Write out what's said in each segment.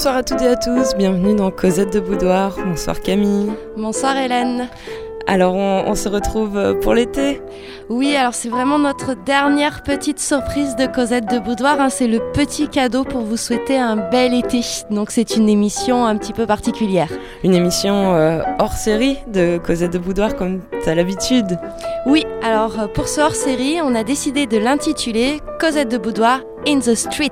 Bonsoir à toutes et à tous, bienvenue dans Cosette de Boudoir. Bonsoir Camille. Bonsoir Hélène. Alors on, se retrouve euh, pour l'été Oui, alors c'est vraiment notre dernière petite surprise de Cosette de Boudoir. Hein. C'est le petit cadeau pour vous souhaiter un bel été. Donc c'est une émission un petit peu particulière. Une émission euh, hors série de Cosette de Boudoir comme tu as l'habitude. Oui, alors euh, pour ce hors série, on a décidé de l'intituler Cosette de Boudoir in the Street.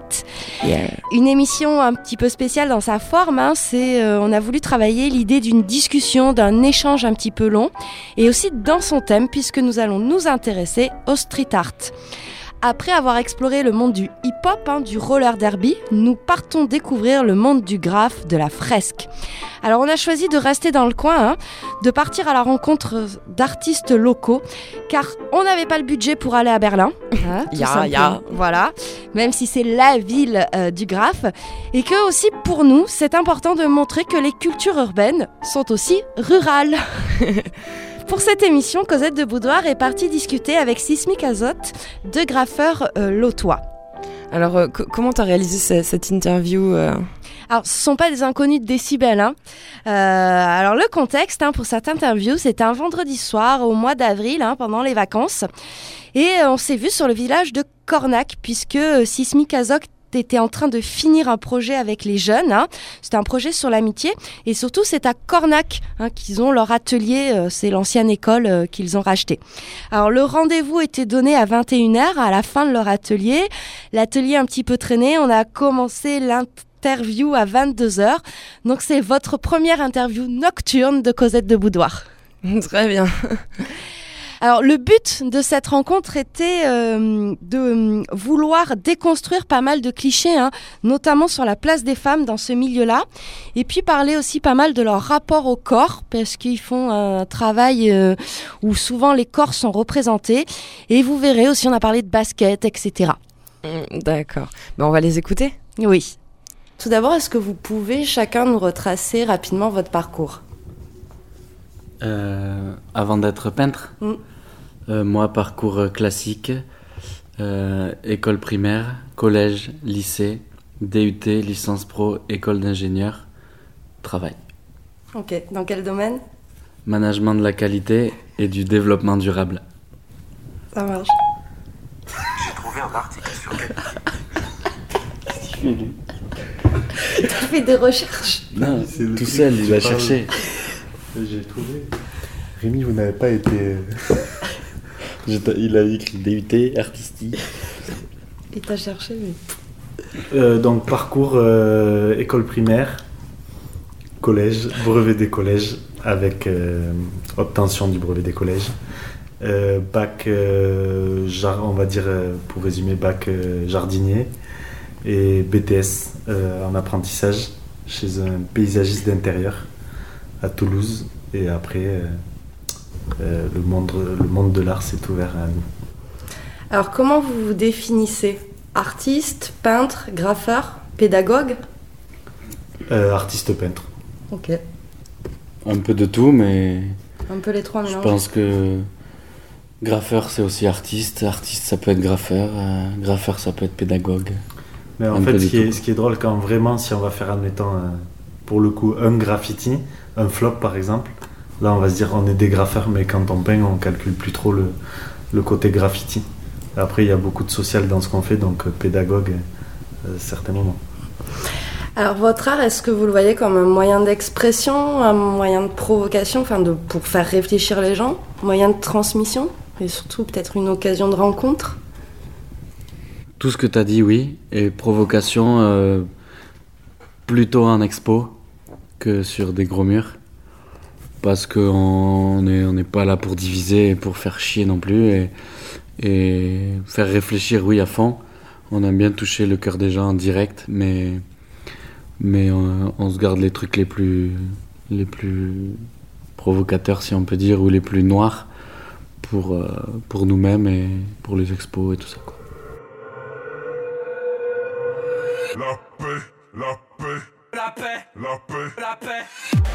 Une émission un petit peu spéciale dans sa forme. Hein, c'est, euh, on a voulu travailler l'idée d'une discussion, d'un échange un petit peu long, et aussi dans son thème, puisque nous allons nous intéresser au street art. Après avoir exploré le monde du hip-hop, hein, du roller derby, nous partons découvrir le monde du graphe, de la fresque. Alors on a choisi de rester dans le coin, hein, de partir à la rencontre d'artistes locaux, car on n'avait pas le budget pour aller à Berlin. Hein, ya, ya. Voilà, même si c'est la ville euh, du graphe, et que aussi pour nous, c'est important de montrer que les cultures urbaines sont aussi rurales. Pour cette émission, Cosette de Boudoir est partie discuter avec Sismic Azote, deux graffeurs euh, lotois. Alors, euh, comment tu as réalisé cette interview euh alors, ce ne sont pas des inconnus de décibels. Hein. alors, le contexte hein, pour cette interview, c'était un vendredi soir au mois d'avril, hein, pendant les vacances. Et on s'est vu sur le village de Cornac, puisque Sismic Azote était en train de finir un projet avec les jeunes. Hein. C'était un projet sur l'amitié. Et surtout, c'est à Cornac hein, qu'ils ont leur atelier. Euh, c'est l'ancienne école euh, qu'ils ont rachetée. Alors, le rendez-vous était donné à 21h, à la fin de leur atelier. L'atelier un petit peu traîné. On a commencé l'interview à 22h. Donc, c'est votre première interview nocturne de Cosette de Boudoir. Très bien. Alors le but de cette rencontre était euh, de euh, vouloir déconstruire pas mal de clichés, hein, notamment sur la place des femmes dans ce milieu-là, et puis parler aussi pas mal de leur rapport au corps, parce qu'ils font un travail euh, où souvent les corps sont représentés, et vous verrez aussi on a parlé de basket, etc. Mm, d'accord. Ben, on va les écouter? Oui. Tout d'abord, est-ce que vous pouvez chacun nous retracer rapidement votre parcours? Euh, avant d'être peintre, mm. euh, moi, parcours classique, euh, école primaire, collège, lycée, DUT, licence pro, école d'ingénieur, travail. Ok, dans quel domaine? Management de la qualité et du développement durable. Ça marche. J'ai trouvé un article sur Qu'est-ce qu'il fait lui? Tu fais des recherches Non, tout seul, il va chercher. J'ai trouvé. Rémi, vous n'avez pas été. Il a écrit DUT, artistique. Il t'a cherché, mais. Euh, donc, parcours euh, école primaire, collège, brevet des collèges, avec euh, obtention du brevet des collèges. bac, on va dire, pour résumer, bac jardinier et BTS en apprentissage chez un paysagiste d'intérieur à Toulouse. Et après, euh, euh, le, monde, le monde de l'art s'est ouvert à nous. Alors, comment vous vous définissez? Artiste, peintre, graffeur, pédagogue? Euh, Artiste peintre. Ok. Un peu de tout, mais. Un peu les trois Je pense que graffeur, c'est aussi artiste. Artiste, ça peut être graffeur. graffeur, ça peut être pédagogue. Mais en fait, ce qui, est, ce qui, est, drôle, quand vraiment, si on va faire, admettons, pour le coup, un graffiti, un flop par exemple, là on va se dire on est des graffeurs, mais quand on peint, on calcule plus trop le, le côté graffiti. Après, il y a beaucoup de social dans ce qu'on fait, donc euh, pédagogue, à euh, certains moments. Alors, votre art, est-ce que vous le voyez comme un moyen d'expression, un moyen de provocation, enfin de, pour faire réfléchir les gens, moyen de transmission, et surtout peut-être une occasion de rencontre? Tout ce que tu as dit, oui, et provocation euh, plutôt en expo, que sur des gros murs. Parce qu'on n'est on n'est pas là pour diviser et pour faire chier non plus. Et, faire réfléchir, oui, à fond. On aime bien toucher le cœur des gens en direct, mais, on, se garde les trucs les plus, les plus provocateurs, si on peut dire, ou les plus noirs pour, euh, nous-mêmes et pour les expos et tout ça. La paix.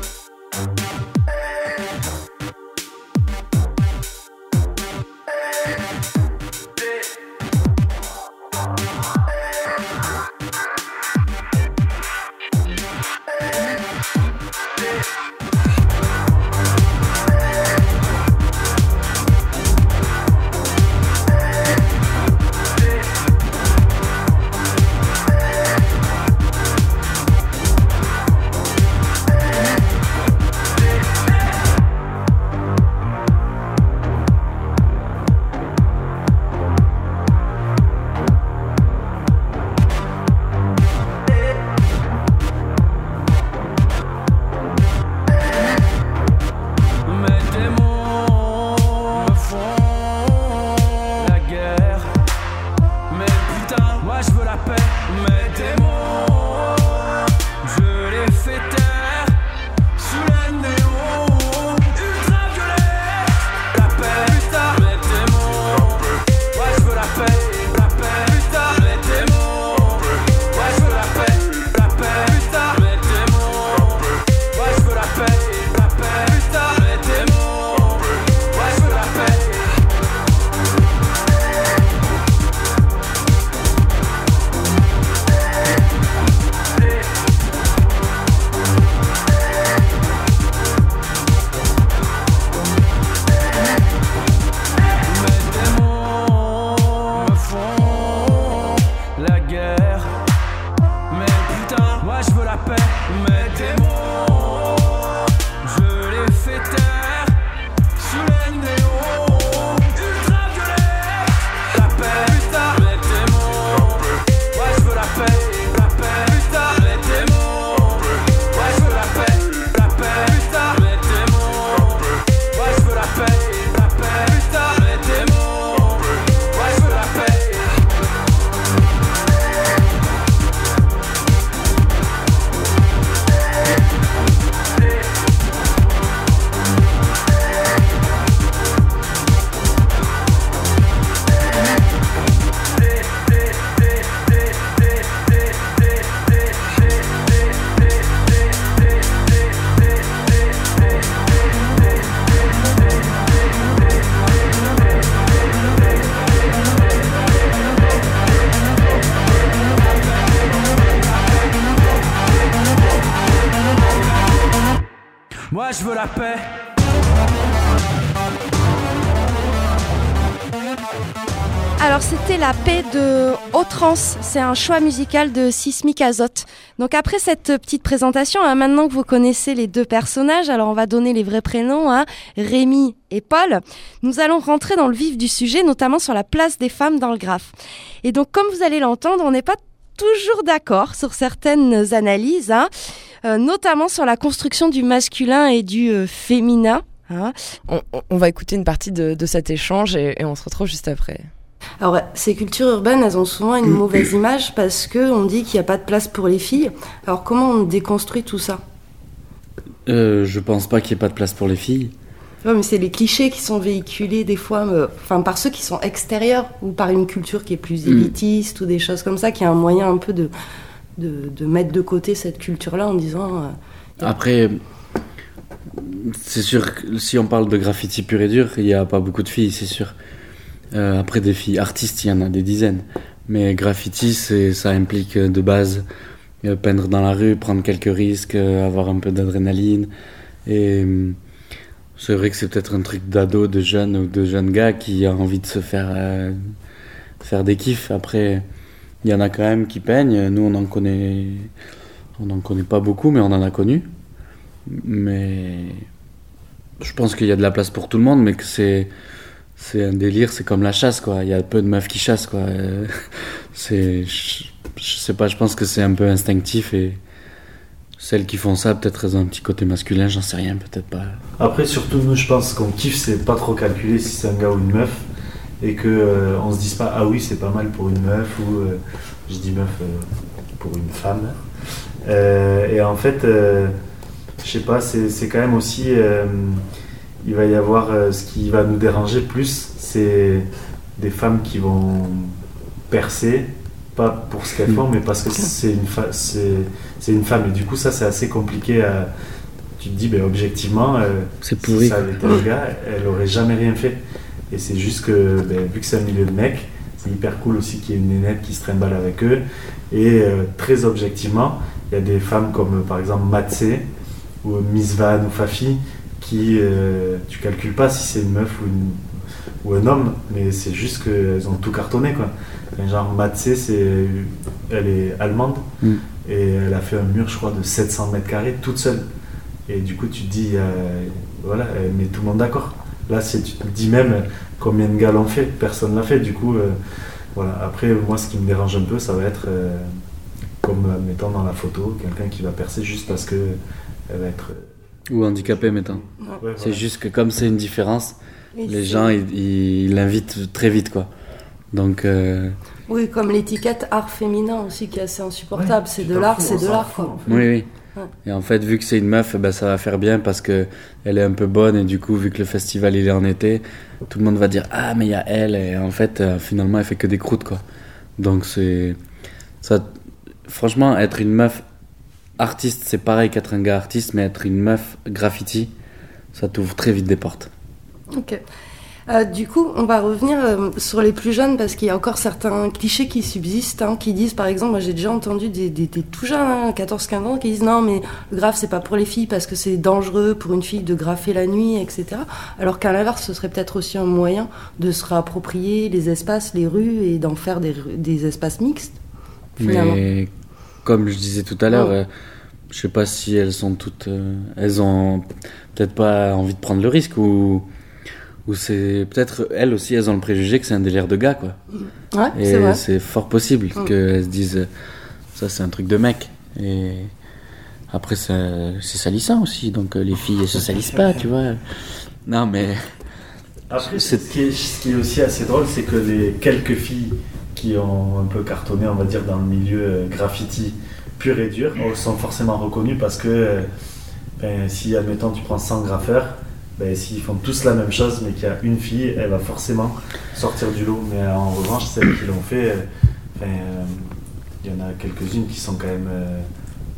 Paix. je veux la paix. Alors c'était la paix de Autrans, c'est un choix musical de Sismic Azote. Donc après cette petite présentation, hein, maintenant que vous connaissez les deux personnages, alors on va donner les vrais prénoms, hein, Rémi et Paul, nous allons rentrer dans le vif du sujet, notamment sur la place des femmes dans le graphe. Et donc comme vous allez l'entendre, on n'est pas toujours d'accord sur certaines analyses, hein, notamment sur la construction du masculin et du euh, féminin. hein. On, va écouter une partie de, de cet échange et, et on se retrouve juste après. Alors, ces cultures urbaines, elles ont souvent une mauvaise image parce que on dit qu'il n'y a pas de place pour les filles. Alors, comment on déconstruit tout ça? Euh, je pense pas qu'il y ait pas de place pour les filles. Ouais, mais c'est les clichés qui sont véhiculés des fois, euh, enfin par ceux qui sont extérieurs ou par une culture qui est plus Mm. élitiste ou des choses comme ça, qui a un moyen un peu de, de, mettre de côté cette culture-là en disant. euh, Après, c'est sûr si on parle de graffiti pur et dur, il n'y a pas beaucoup de filles, c'est sûr. Euh, après, des filles artistes, il y en a des dizaines. Mais graffiti, ça implique euh, de base peindre dans la rue, prendre quelques risques, avoir un peu d'adrénaline. Et c'est vrai que c'est peut-être un truc d'ado, de jeune ou de jeune gars qui a envie de se faire, faire des kiffs. Après, il y en a quand même qui peignent. Nous, on en connaît, on connaît pas beaucoup, mais on en a connu. Mais je pense qu'il y a de la place pour tout le monde, mais que c'est c'est un délire, c'est comme la chasse quoi. Il y a peu de meufs qui chassent quoi. C'est je, pas, je pense que c'est un peu instinctif et celles qui font ça, peut-être elles ont un petit côté masculin, j'en sais rien, peut-être pas. Après, surtout, nous, je pense qu'on kiffe, c'est pas trop calculer si c'est un gars ou une meuf. Et que euh, on se dise pas, ah oui, c'est pas mal pour une meuf, ou euh, je dis meuf euh, pour une femme. Euh, et en fait, je sais pas, c'est quand même aussi. il va y avoir ce qui va nous déranger plus, c'est des femmes qui vont percer, pas pour ce qu'elles font, mais parce que c'est une, c'est une femme. Et du coup, ça, c'est assez compliqué à. Tu te dis, ben, objectivement, C'est si ça avait été un gars, elle aurait jamais rien fait. Et c'est juste que, ben, vu que c'est un milieu de mecs, c'est hyper cool aussi qu'il y ait une nénette qui se trimballe avec eux. Et euh, très objectivement, il y a des femmes comme euh, par exemple Matsé ou Miss Van ou Fafi qui, euh, tu calcules pas si c'est une meuf ou, une- ou un homme, mais c'est juste qu'elles ont tout cartonné quoi. Enfin, genre Matsé, c'est, elle est allemande Mm. et elle a fait un mur, je crois, de 700 mètres carrés toute seule. Et du coup, tu te dis, euh, voilà, elle met tout le monde d'accord. Là, c'est, tu te dis même combien de gars l'ont fait, personne l'a fait. Du coup, euh, voilà. Après, moi, ce qui me dérange un peu, ça va être, euh, comme euh, mettons dans la photo, quelqu'un qui va percer juste parce que elle va être. euh, Ou handicapé ouais, C'est voilà. juste que comme c'est une différence, les gens ils l'invitent très vite quoi. Donc euh, Oui, comme l'étiquette art féminin aussi qui est assez insupportable. Ouais, c'est de l'art, c'est de l'art quoi. en fait. oui oui. Et en fait vu que c'est une meuf, ben, ça va faire bien parce que elle est un peu bonne et du coup vu que le festival il est en été, tout le monde va dire ah mais il y a elle et en fait euh, finalement elle fait que des croûtes quoi. Donc c'est ça. Franchement être une meuf artiste c'est pareil qu'être un gars artiste, mais être une meuf graffiti, ça t'ouvre très vite des portes. Ok. Euh, du coup, on va revenir euh, sur les plus jeunes parce qu'il y a encore certains clichés qui subsistent, hein, qui disent, par exemple, moi j'ai déjà entendu des, des- des tout jeunes, hein, 14-15 ans, qui disent non, mais le graphe c'est pas pour les filles parce que c'est dangereux pour une fille de graffer la nuit, etc. Alors qu'à l'inverse, ce serait peut-être aussi un moyen de se réapproprier les espaces, les rues et d'en faire des, espaces mixtes. Finalement. Mais comme je disais tout à l'heure, Ouais. euh, je sais pas si elles sont toutes. euh, elles ont peut-être pas envie de prendre le risque ou. Ou c'est peut-être elles aussi, elles ont le préjugé que c'est un délire de gars, quoi. Ouais, c'est Et c'est fort possible Mm. qu'elles se disent ça, c'est un truc de mec. Et après, ça- c'est salissant aussi, donc euh, les filles, elles se salissent pas, tu vois. Non, mais. Après, ce qui, est, ce qui est aussi assez drôle, c'est que les quelques filles qui ont un peu cartonné, on va dire, dans le milieu euh, graffiti pur et dur, euh, sont forcément reconnues parce que euh, ben, si, admettons, tu prends 100 graffeurs, ben, s'ils font tous la même chose, mais qu'il y a une fille, elle va forcément sortir du lot. Mais en revanche, celles qui l'ont fait, euh, ben, euh, il y en a quelques-unes qui sont quand même euh,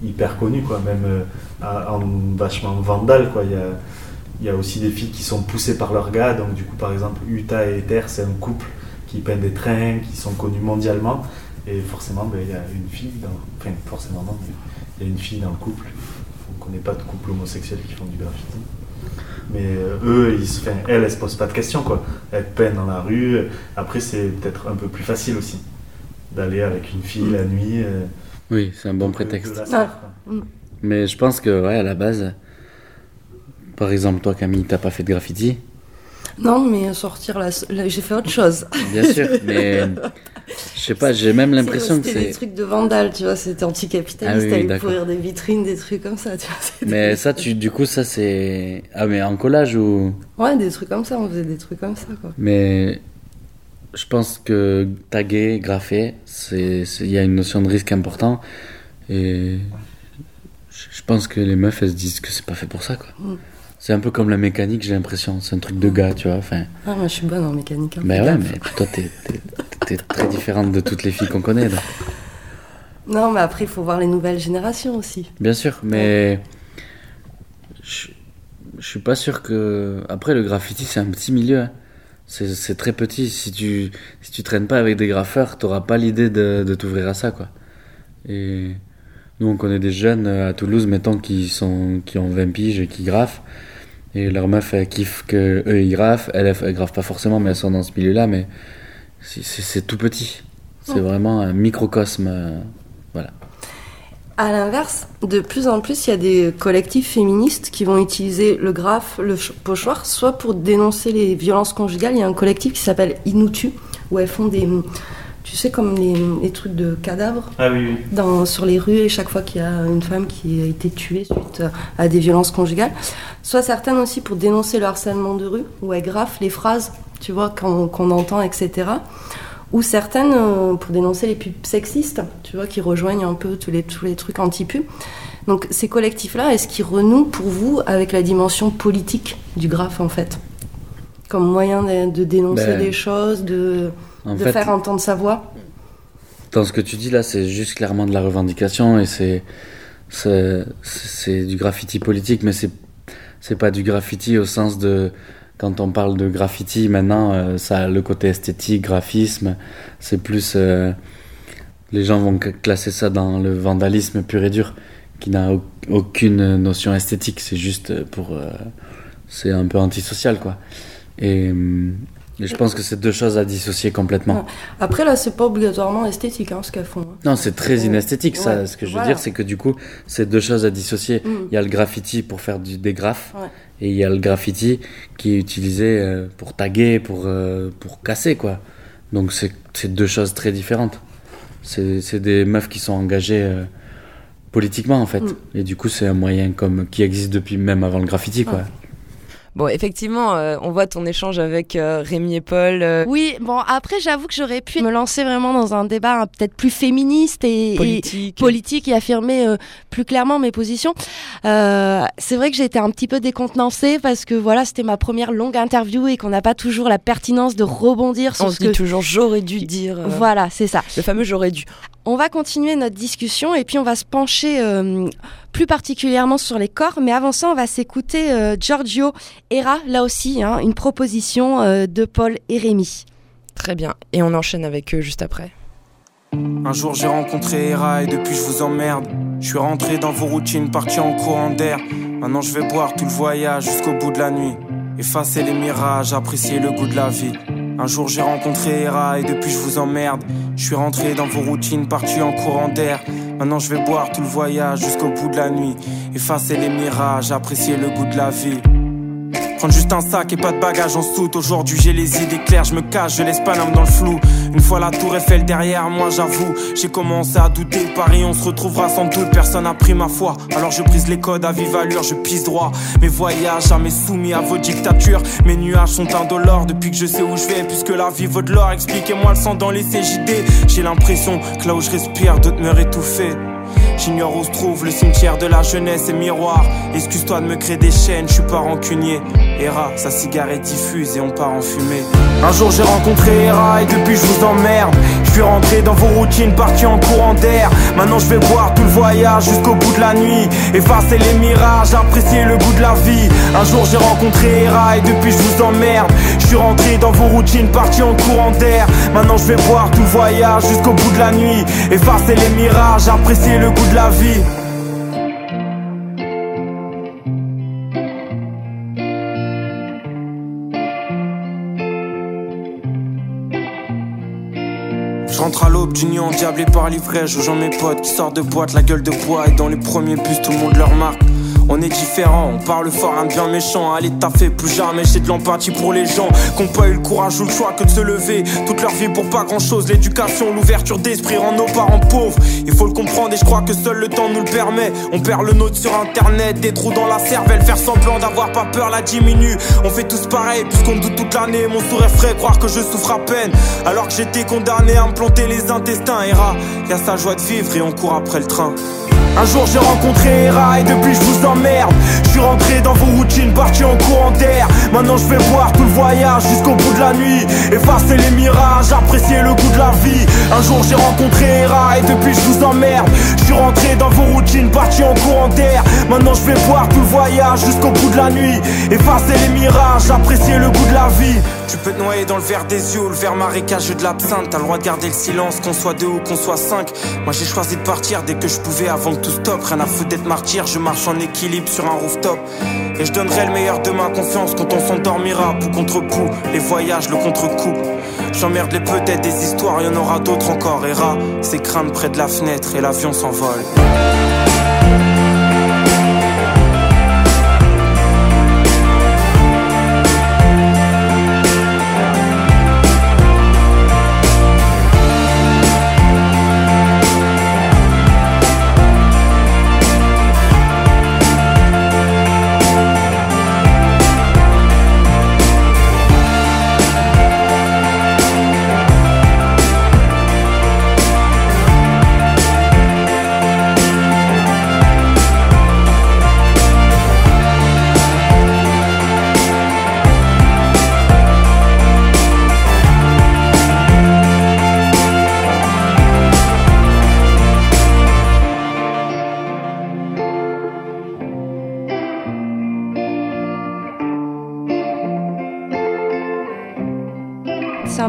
hyper connues, même en vachement vandale. Il y a, il aussi des filles qui sont poussées par leurs gars. Donc, du coup, par exemple, Utah et Ether, c'est un couple qui peint des trains, qui sont connus mondialement. Et forcément, ben, il y a une fille dans. Enfin, forcément, il y a une fille dans le couple. Donc, connaît pas de couple homosexuel qui font du graffiti. Mais euh, eux, ils se, enfin, elle, elle se pose pas de questions quoi. Elle peine dans la rue. Après, c'est peut-être un peu plus facile aussi d'aller avec une fille la nuit. euh, Oui, c'est un bon prétexte. la faire, quoi. Mais je pense que, ouais, à la base, par exemple, toi, Camille, t'as pas fait de graffiti, Non, mais sortir là, là, j'ai fait autre chose. bien sûr, mais je sais pas, j'ai même l'impression que C'était des c'est. trucs de vandale, tu vois, c'était anticapitaliste, Ah oui, aller d'accord. pourrir des vitrines, des trucs comme ça, tu vois. Mais ça, tu, du coup, ça c'est. Ah, mais en collage ou? Ouais, des trucs comme ça, on faisait des trucs comme ça, quoi. Mais je pense que taguer, graffer, c'est, c'est- il y a une notion de risque important. Et je je pense que les meufs, elles se disent que c'est pas fait pour ça, quoi. Mm. C'est un peu comme la mécanique, j'ai l'impression. C'est un truc de gars, tu vois. Enfin, Ah, moi, je suis bonne en mécanique. hein. ben ouais, mais toi, t'es, t'es, t'es très différente de toutes les filles qu'on connaît. donc. Non, mais après, il faut voir les nouvelles générations aussi. Bien sûr, mais je, je suis pas sûr que. Après, le graffiti, c'est un petit milieu. hein. C'est, c'est très petit. Si tu, si tu traînes pas avec des graffeurs, t'auras pas l'idée de, de t'ouvrir à ça, quoi. Et nous, on connaît des jeunes à Toulouse, mettons, qui, sont, qui ont 20 piges et qui graffent. Et leur meuf, elle kiffe que eux ils graffent. Elles, elles, elles graffent pas forcément, mais elles sont dans ce milieu-là. Mais c'est, tout petit. C'est vraiment un microcosme. euh, À l'inverse, de plus en plus, il y a des collectifs féministes qui vont utiliser le graphe, le ch- pochoir, soit pour dénoncer les violences conjugales. Il y a un collectif qui s'appelle Inutu, où elles font des, tu sais, comme les, les trucs de cadavres Ah oui, oui. dans, sur les rues et chaque fois qu'il y a une femme qui a été tuée suite à des violences conjugales. Soit certaines aussi pour dénoncer le harcèlement de rue, où elles graffent les phrases, tu vois, qu'on entend, etc. Ou certaines euh, pour dénoncer les pubs sexistes, tu vois, qui rejoignent un peu tous les, tous les trucs anti-pubs. Donc ces collectifs-là, est-ce qu'ils renouent pour vous avec la dimension politique du graphe, en fait? Comme moyen de, de dénoncer Ben, des choses, de, En de fait, faire entendre sa voix Dans ce que tu dis là, c'est juste clairement de la revendication et c'est c'est du graffiti politique, mais c'est c'est pas du graffiti au sens de quand on parle de graffiti maintenant, euh, ça a le côté esthétique, graphisme, c'est plus euh, les gens vont classer ça dans le vandalisme pur et dur, qui n'a au- aucune notion esthétique, c'est juste pour euh, c'est un peu antisocial quoi. Et, hum, et je pense que c'est deux choses à dissocier complètement. Après, là, c'est pas obligatoirement esthétique, hein, ce qu'elles font. hein. Non, c'est très inesthétique, ça. Ouais, Ce que je veux voilà. dire, c'est que du coup, c'est deux choses à dissocier. Mm. Il y a le graffiti pour faire du, des graphes, Ouais. et il y a le graffiti qui est utilisé euh, pour taguer, pour, euh, pour casser, quoi. Donc, c'est deux choses très différentes. C'est c'est des meufs qui sont engagées euh, politiquement, en fait. Mm. Et du coup, c'est un moyen comme, qui existe depuis même avant le graffiti, quoi. Bon, effectivement, euh, on voit ton échange avec euh, Rémi et Paul. euh, Oui, bon, après, j'avoue que j'aurais pu me lancer vraiment dans un débat hein, peut-être plus féministe et, et politique. politique et affirmer euh, plus clairement mes positions. Euh, c'est vrai que j'ai été un petit peu décontenancée parce que voilà, c'était ma première longue interview et qu'on n'a pas toujours la pertinence de rebondir sur on ce se dit que. toujours j'aurais dû dire. Voilà, c'est ça. Le fameux j'aurais dû. On va continuer notre discussion et puis on va se pencher euh, plus particulièrement sur les corps. Mais avant ça, on va s'écouter euh, Giorgio Era, là aussi, hein, une proposition euh, de Paul et Rémi. Très bien. Et on enchaîne avec eux juste après. Un jour j'ai rencontré Hera et depuis je vous emmerde. Je suis rentré dans vos routines, parti en courant d'air. Maintenant je vais boire tout le voyage jusqu'au bout de la nuit. Effacer les mirages, apprécier le goût de la vie. Un jour j'ai rencontré Hera et depuis je vous emmerde. Je suis rentré dans vos routines, parti en courant d'air. Maintenant je vais boire tout le voyage jusqu'au bout de la nuit. Effacer les mirages, apprécier le goût de la vie. Juste un sac et pas de bagages en soute. Aujourd'hui j'ai les idées claires, je me cache, je laisse pas l'âme dans le flou. Une fois la tour Eiffel derrière moi, j'avoue, j'ai commencé à douter. Paris, on se retrouvera sans doute, personne n'a pris ma foi. Alors je brise les codes à vive allure, je pisse droit. Mes voyages jamais soumis à vos dictatures. Mes nuages sont indolores depuis que je sais où je vais. Puisque la vie vaut de l'or, expliquez-moi le sang dans les CJD. J'ai l'impression que là où je respire, d'autres meurent étouffés. J'ignore où se trouve le cimetière de la jeunesse et miroir. Excuse-toi de me créer des chaînes, je suis pas rancunier. Hera, sa cigarette diffuse et on part en fumée. Un jour j'ai rencontré Hera et depuis je vous emmerde. Suis rentré dans vos routines, parti en courant d'air. Maintenant je vais boire tout le voyage jusqu'au bout de la nuit. Effacer les mirages, apprécier le goût de la vie. Un jour j'ai rencontré Hera et depuis je vous emmerde. Je suis rentré dans vos routines, parti en courant d'air. Maintenant je vais boire tout le voyage jusqu'au bout de la nuit. Effacer les mirages, apprécier le goût de la vie. À l'aube d'union, diablé par l'ivresse. Je mes potes qui sortent de boîte, la gueule de bois. Et dans les premiers bus, tout le monde leur marque. On est différent, on parle fort, un bien méchant. Allez, t'as fait plus jamais, j'ai de l'empathie pour les gens qui ont pas eu le courage ou le choix que de se lever. Toute leur vie pour pas grand chose, l'éducation, l'ouverture d'esprit rend nos parents pauvres. Il faut le comprendre et je crois que seul le temps nous le permet. On perd le nôtre sur internet, des trous dans la cervelle, faire semblant d'avoir pas peur la diminue. On fait tous pareil, puisqu'on doute toute l'année. Mon sourire frais, croire que je souffre à peine. Alors que j'étais condamné à me planter les intestins. Et y a sa joie de vivre et on court après le train. Un jour j'ai rencontré Hera et depuis je vous emmerde. Je suis rentré dans vos routines, parti en courant d'air. Maintenant je vais voir tout le voyage jusqu'au bout de la nuit. Effacer les mirages, apprécier le goût de la vie. Un jour j'ai rencontré Hera et depuis je vous emmerde. Je suis rentré dans vos routines, parti en courant d'air. Maintenant je vais voir tout le voyage jusqu'au bout de la nuit. Effacer les mirages, apprécier le goût de la vie tu peux te noyer dans le verre des yeux ou le verre marécageux de l'absinthe. T'as le droit de garder le silence, qu'on soit deux ou qu'on soit cinq. Moi j'ai choisi de partir dès que je pouvais avant que tout stop. Rien à foutre d'être martyr, je marche en équilibre sur un rooftop. Et je donnerai le meilleur de ma confiance quand on s'endormira. Pou contre pou, les voyages, le contre-coup. J'emmerde les peut-être des histoires, y en aura d'autres encore. Et rat, c'est près de la fenêtre et l'avion s'envole.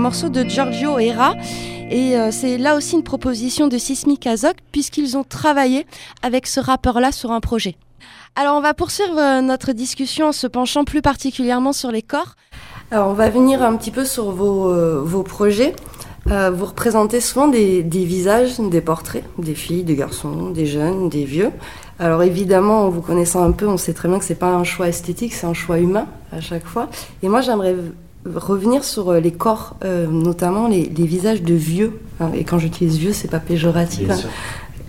De Giorgio Era. Et euh, c'est là aussi une proposition de Sismic Azok, puisqu'ils ont travaillé avec ce rappeur-là sur un projet. Alors on va poursuivre euh, notre discussion en se penchant plus particulièrement sur les corps. Alors on va venir un petit peu sur vos, euh, vos projets. vous représentez souvent des, des, visages, des portraits, des filles, des garçons, des jeunes, des vieux. Alors évidemment, en vous connaissant un peu, on sait très bien que c'est pas un choix esthétique, c'est un choix humain à chaque fois. Et moi, j'aimerais revenir sur euh, les corps, euh, notamment les, visages de vieux. Hein, et quand j'utilise vieux, c'est pas péjoratif hein,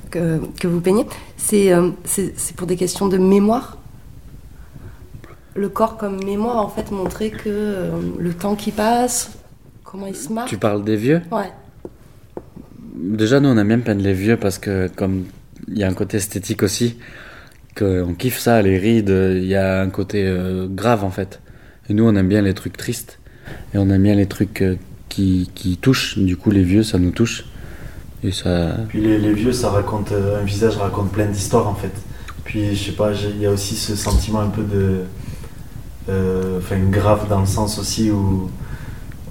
que, que, vous peignez. Euh, c'est c'est pour des questions de mémoire. Le corps comme mémoire, en fait, montrer que le temps qui passe, comment il se marque. Tu parles des vieux? Ouais. Déjà, nous, on aime bien peindre les vieux parce que, comme il y a un côté esthétique aussi, qu'on kiffe ça, les rides, il y a un côté grave en fait. Et nous, on aime bien les trucs tristes. Et on aime bien les trucs euh, qui, qui, touchent. Du coup, les vieux, ça nous touche. Et ça... Puis les, les vieux, ça raconte, euh, un visage raconte plein d'histoires en fait. Puis je sais pas, il y a aussi ce sentiment un peu de. Euh, enfin, grave dans le sens aussi où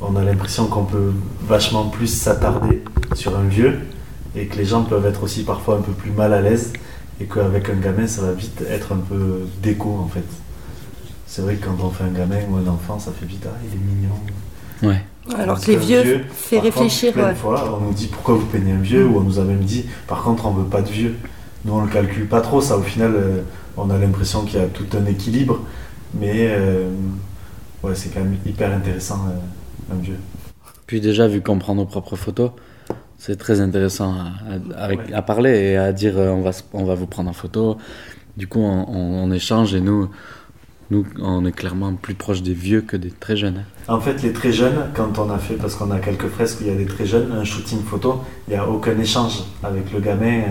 on a l'impression qu'on peut vachement plus s'attarder sur un vieux et que les gens peuvent être aussi parfois un peu plus mal à l'aise et qu'avec un gamin, ça va vite être un peu déco en fait. C'est vrai que quand on fait un gamin ou un enfant, ça fait vite, ah, il est mignon. Ouais. Alors que les vieux, fait réfléchir. Plein fois, on nous dit pourquoi vous peignez un vieux, ou on nous a même dit, par contre, on veut pas de vieux. Nous, on le calcule pas trop, ça, au final, euh, on a l'impression qu'il y a tout un équilibre, mais euh, ouais, c'est quand même hyper intéressant, euh, un vieux. Puis déjà, vu qu'on prend nos propres photos, c'est très intéressant à, à, parler et à dire on va, on va vous prendre en photo. Du coup, on, on échange et nous, nous, on est clairement plus proche des vieux que des très jeunes. Hein. En fait, les très jeunes, quand on a fait, parce qu'on a quelques fresques où il y a des très jeunes, un shooting photo, il n'y a aucun échange avec le gamin.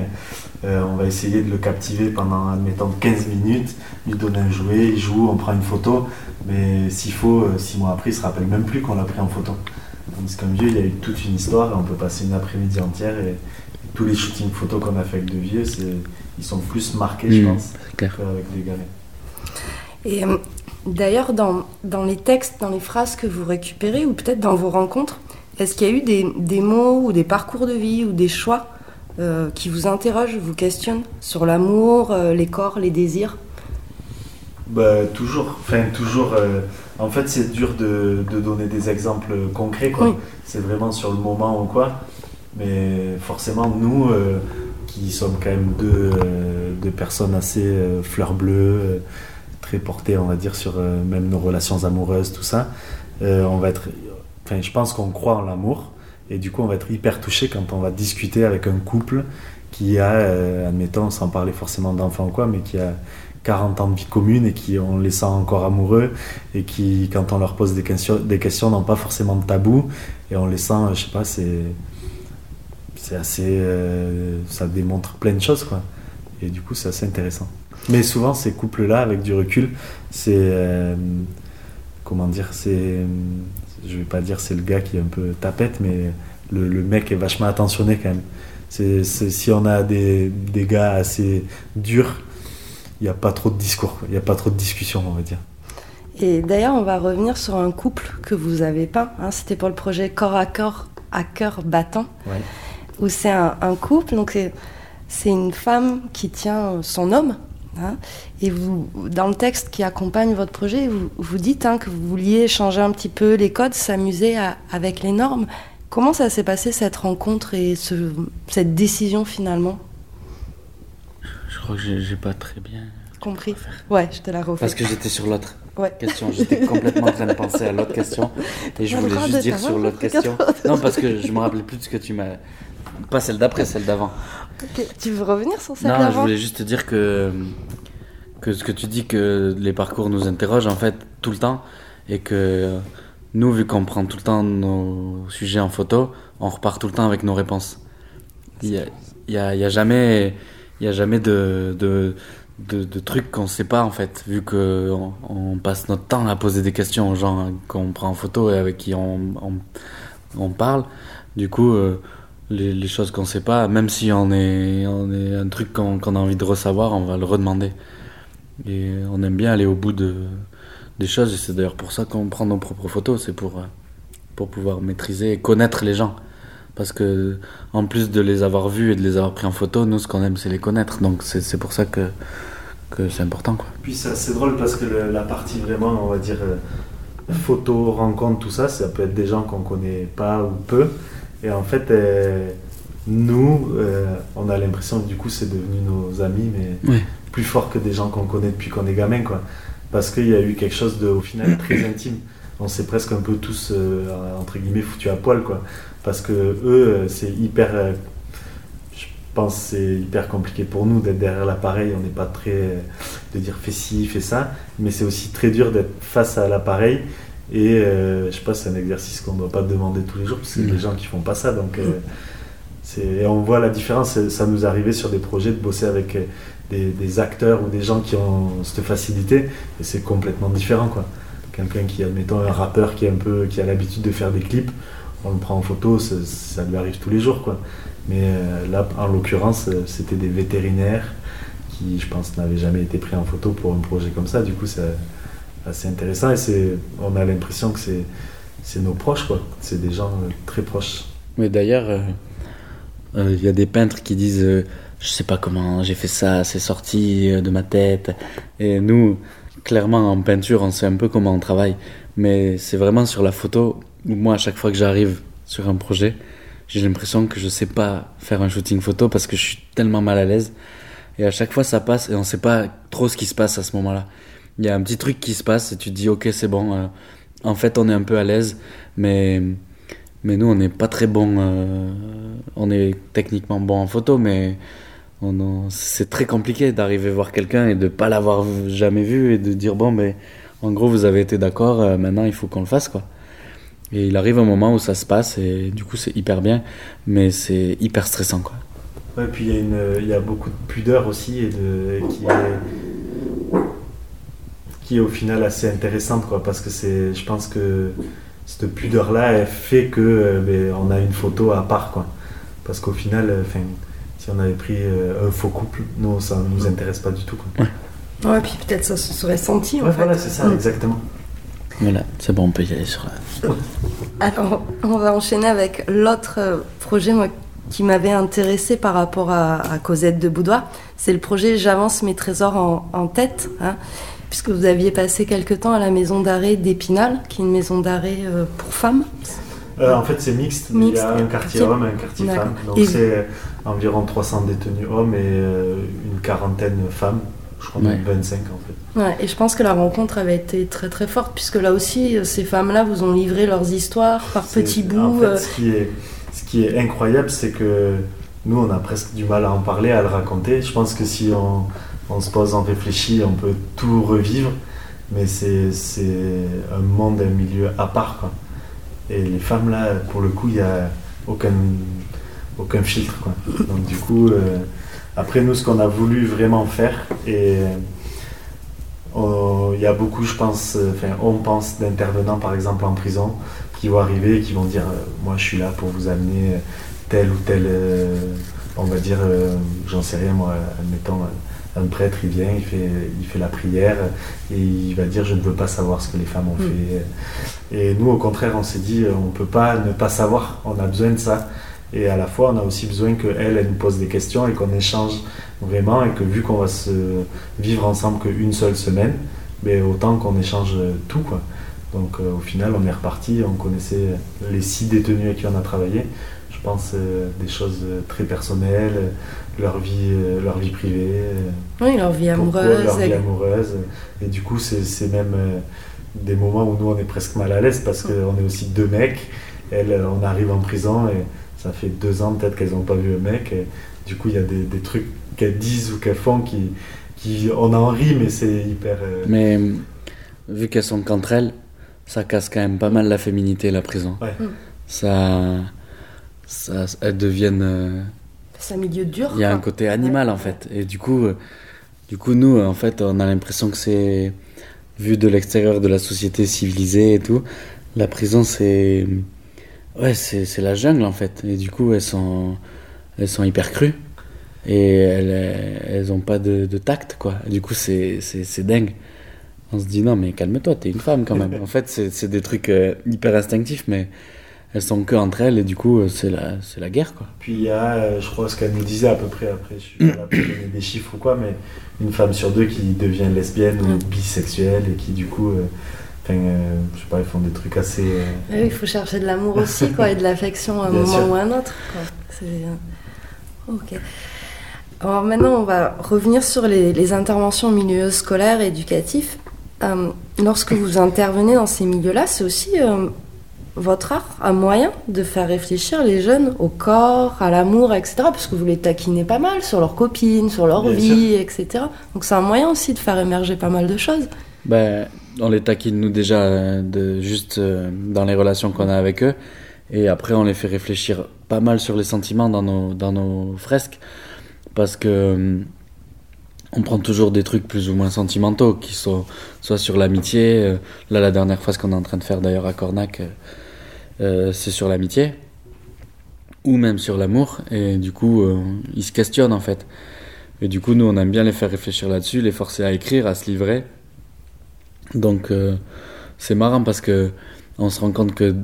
Euh, on va essayer de le captiver pendant, admettons, 15 minutes, lui donner un jouet, il joue, on prend une photo, mais s'il faut, euh, six mois après, il ne se rappelle même plus qu'on l'a pris en photo. Tandis qu'un vieux, il y a eu toute une histoire et on peut passer une après-midi entière et, tous les shootings photos qu'on a fait avec de vieux, ils sont plus marqués, je mmh, pense, qu'avec des gamins. Et euh, d'ailleurs, dans, dans, les textes, dans les phrases que vous récupérez, ou peut-être dans vos rencontres, est-ce qu'il y a eu des, des, mots ou des parcours de vie ou des choix euh, qui vous interrogent, vous questionnent sur l'amour, euh, les corps, les désirs? Bah, Toujours. Enfin, toujours en fait, c'est dur de, de, donner des exemples concrets. Quoi. C'est vraiment sur le moment ou quoi. Mais forcément, nous, qui sommes quand même deux, deux personnes assez fleurs bleues, on va dire, sur euh, même nos relations amoureuses, tout ça, euh, on va être. Enfin, je pense qu'on croit en l'amour. Et du coup, on va être hyper touché quand on va discuter avec un couple qui a, euh, admettons, sans parler forcément d'enfants ou quoi, mais qui a 40 ans de vie commune et qui, on les sent encore amoureux et qui, quand on leur pose des questions, des questions n'ont pas forcément de tabou et on les sent, je sais pas, c'est c'est assez. ça démontre plein de choses, quoi. Et du coup, c'est assez intéressant. Mais souvent, ces couples-là, avec du recul, c'est. euh, comment dire C'est. Je vais pas dire c'est le gars qui est un peu tapette, mais le, le mec est vachement attentionné quand même. C'est, c'est- si on a des, des gars assez durs, il n'y a pas trop de discours, il n'y a pas trop de discussion, on va dire. Et d'ailleurs, on va revenir sur un couple que vous avez peint. hein. C'était pour le projet Corps à corps, à cœur battant, Ouais. où c'est un, un couple. Donc, c'est- c'est une femme qui tient son homme. Hein. et vous, dans le texte qui accompagne votre projet, vous, vous dites hein, que vous vouliez changer un petit peu les codes, s'amuser avec les normes. Comment ça s'est passé cette rencontre et ce- cette décision finalement? Je crois que j'ai pas très bien. Compris Ouais, je te la refais. Parce que j'étais sur l'autre Ouais. question. J'étais complètement en train de penser à l'autre question. Et je voulais juste dire sur l'autre question. Non, parce que je me rappelais plus de ce que tu m'as. Pas celle d'après, celle d'avant. Ok, Tu veux revenir sur celle Non, je d'avant voulais juste te dire que, que ce que tu dis que les parcours nous interrogent en fait tout le temps et que nous, vu qu'on prend tout le temps nos sujets en photo, on repart tout le temps avec nos réponses. Il y a, y a, y a jamais, y a jamais de, de, de, de trucs qu'on sait pas en fait, vu que on, on passe notre temps à poser des questions aux gens qu'on prend en photo et avec qui on, on, on parle. Du coup, euh, les, choses qu'on sait pas, même si on est, un truc qu'on a envie de ressavoir, on va le redemander. Et on aime bien aller au bout de, des choses, et c'est d'ailleurs pour ça qu'on prend nos propres photos, c'est pour, pour pouvoir maîtriser et connaître les gens. Parce que, en plus de les avoir vus et de les avoir pris en photo, nous, ce qu'on aime, c'est les connaître. Donc, c'est pour ça que, que c'est important, quoi. Puis c'est drôle parce que la partie vraiment, on va dire, euh, photo, rencontre, tout ça, ça peut être des gens qu'on connaît pas ou peu. Et en fait, euh, nous, euh, on a l'impression que du coup, c'est devenu nos amis, mais Ouais. plus fort que des gens qu'on connaît depuis qu'on est gamin, quoi. Parce qu'il y a eu quelque chose de, au final, très intime. On s'est presque un peu tous, euh, entre guillemets, foutus à poil, quoi. Parce que eux, c'est hyper. je pense que c'est hyper compliqué pour nous d'être derrière l'appareil. On n'est pas très. de dire fais ci, fais ça. Mais c'est aussi très dur d'être face à l'appareil. Et euh, je sais pas, c'est un exercice qu'on ne doit pas demander tous les jours, parce que c'est Mm. des gens qui font pas ça. Donc, euh, c'est- et on voit la différence. Ça nous arrivait sur des projets de bosser avec euh, des, des acteurs ou des gens qui ont cette facilité. Et c'est complètement différent, quoi. Quelqu'un qui, admettons, un rappeur qui, est un peu, qui a l'habitude de faire des clips, on le prend en photo, ça, ça lui arrive tous les jours, quoi. Mais euh, là, en l'occurrence, c'était des vétérinaires qui, je pense, n'avaient jamais été pris en photo pour un projet comme ça. Du coup, c'est assez intéressant et c'est, on a l'impression que c'est, c'est nos proches, quoi. C'est des gens euh, très proches. Mais d'ailleurs, euh, euh, il y a des peintres qui disent euh, Je sais pas comment j'ai fait ça, c'est sorti de ma tête. Et nous, clairement, en peinture, on sait un peu comment on travaille. Mais c'est vraiment sur la photo où moi, à chaque fois que j'arrive sur un projet, j'ai l'impression que je sais pas faire un shooting photo parce que je suis tellement mal à l'aise. Et à chaque fois, ça passe et on sait pas trop ce qui se passe à ce moment-là. Il y a un petit truc qui se passe et tu te dis Ok, c'est bon. euh, en fait, on est un peu à l'aise, mais. Mais nous, on n'est pas très bon. euh, on est techniquement bon en photo, mais c'est très compliqué d'arriver voir quelqu'un et de pas l'avoir jamais vu et de dire bon, mais en gros, vous avez été d'accord, euh, maintenant il faut qu'on le fasse, quoi. Et il arrive un moment où ça se passe et du coup, c'est hyper bien, mais c'est hyper stressant, quoi. Ouais, puis il y, a beaucoup de pudeur aussi qui, est, qui est au final assez intéressante quoi, parce que c'est, je pense que cette pudeur-là elle fait que euh, ben, on a une photo à part quoi. Parce qu'au final, euh, enfin, si on avait pris euh, un faux couple, nous ça ne nous intéresse pas du tout. Quoi. Ouais, puis peut-être ça se serait senti en Ouais, fait. voilà, c'est ça, Mm. exactement. Voilà, c'est bon, on peut y aller sur la. Alors, on va enchaîner avec l'autre projet moi, qui m'avait intéressé par rapport à, à Cosette de Boudoir. C'est le projet J'avance mes trésors en, en tête, hein, puisque vous aviez passé quelque temps à la maison d'arrêt d'Épinal, qui est une maison d'arrêt euh, pour femmes. Euh, en fait, c'est mixte. Il y Mixte, a un quartier homme et un quartier femme. Donc Et- c'est environ 300 détenus hommes et euh, une quarantaine femmes. Je crois Ouais. même 25 en fait. Ouais, et je pense que la rencontre avait été très très forte, puisque là aussi, ces femmes-là vous ont livré leurs histoires par petits En bouts. fait, ce, qui est, ce qui est incroyable, c'est que nous, on a presque du mal à en parler, à le raconter. Je pense que si on, on se pose, on réfléchit, on peut tout revivre. Mais c'est un monde, un milieu à part. Quoi. Et les femmes, là, pour le coup, il n'y a aucun, filtre. Quoi. Donc, du coup, euh, après, nous, ce qu'on a voulu vraiment faire, et on- il y a beaucoup, je pense, euh, enfin, on pense d'intervenants, par exemple, en prison, qui vont arriver et qui vont dire euh, Moi, je suis là pour vous amener tel ou tel, euh, on va dire, euh, j'en sais rien, moi, admettons, euh, un prêtre, il vient, il fait, il fait la prière et il va dire Je ne veux pas savoir ce que les femmes ont Mm. fait. Et nous, au contraire, on s'est dit euh, On ne peut pas ne pas savoir, on a besoin de ça. Et à la fois, on a aussi besoin qu'elle, elle nous pose des questions et qu'on échange vraiment. Et que vu qu'on va se vivre ensemble qu'une seule semaine, mais autant qu'on échange tout. Quoi. Donc euh, au final, on est reparti. On connaissait les six détenus avec qui on a travaillé. Je pense euh, des choses très personnelles, leur vie, euh, leur vie privée, euh, Oui, leur vie pourquoi amoureuse. leur vie et- amoureuse. Et du coup, c'est c'est même euh, des moments où nous, on est presque mal à l'aise parce qu'on est aussi deux mecs. Elles, on arrive en prison et ça fait deux ans peut-être qu'elles n'ont pas vu un mec. Et du coup, il y a des, des trucs qu'elles disent ou qu'elles font qui, qui... On en rit, mais c'est hyper... Mais vu qu'elles sont qu'entre elles, ça casse quand même pas mal la féminité, la prison. Ouais. Mm. Ça, ça, elles deviennent. C'est un milieu dur. Il y a un côté animal en fait. Et du coup, euh, du coup, nous, en fait, on a l'impression que c'est vu de l'extérieur de la société civilisée et tout. La prison, c'est ouais, c'est c'est la jungle en fait. Et du coup, elles sont elles sont hyper crues et elles elles ont pas de, de tact quoi. Du coup, c'est c'est c'est dingue. On se dit non mais calme-toi, t'es une femme quand même. en fait, c'est c'est des trucs euh, hyper instinctifs, mais elles sont que entre elles et du coup, euh, c'est la c'est la guerre quoi. Puis il y a, euh, je crois, ce qu'elle nous disait à peu près, après, je suis pas donner des chiffres ou quoi, mais une femme sur deux qui devient lesbienne ou bisexuelle et qui, du coup, euh, enfin, euh, je sais pas, ils font des trucs assez. euh, Oui, il faut chercher de l'amour aussi, quoi, et de l'affection à un Bien moment sûr. ou à un autre. quoi. C'est- Ok. Alors maintenant, on va revenir sur les, les interventions en milieu scolaire et éducatif. Euh, lorsque vous intervenez dans ces milieux-là, c'est aussi euh, votre art, un moyen de faire réfléchir les jeunes au corps, à l'amour, etc. Parce que vous les taquinez pas mal sur leurs copines, sur leur Bien vie, etc. Donc c'est un moyen aussi de faire émerger pas mal de choses. Ben, on les taquine nous déjà euh, de, juste euh, dans les relations qu'on a avec eux. Et après, on les fait réfléchir pas mal sur les sentiments dans nos, dans nos fresques. Parce que euh, on prend toujours des trucs plus ou moins sentimentaux, qui sont soit sur l'amitié. euh, là, la dernière fois, ce qu'on est en train de faire d'ailleurs à Cornac, euh, euh, c'est sur l'amitié. Ou même sur l'amour. Et du coup, euh, ils se questionnent en fait. Et du coup, nous, on aime bien les faire réfléchir là-dessus, les forcer à écrire, à se livrer. Donc euh, c'est marrant parce que on se rend compte que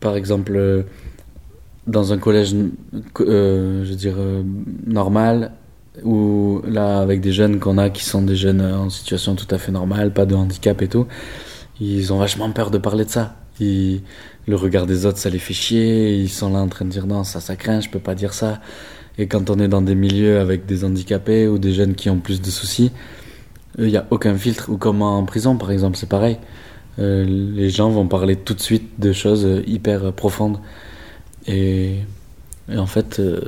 par exemple dans un collège je veux dire normal ou là avec des jeunes qu'on a qui sont des jeunes en situation tout à fait normale, pas de handicap et tout, ils ont vachement peur de parler de ça. Ils- le regard des autres ça les fait chier, ils sont là en train de dire non ça ça craint, je peux pas dire ça. Et quand on est dans des milieux avec des handicapés ou des jeunes qui ont plus de soucis, il n'y a aucun filtre, ou comme en prison par exemple, c'est pareil. Euh, les gens vont parler tout de suite de choses euh, hyper euh, profondes. Et, et en fait, euh,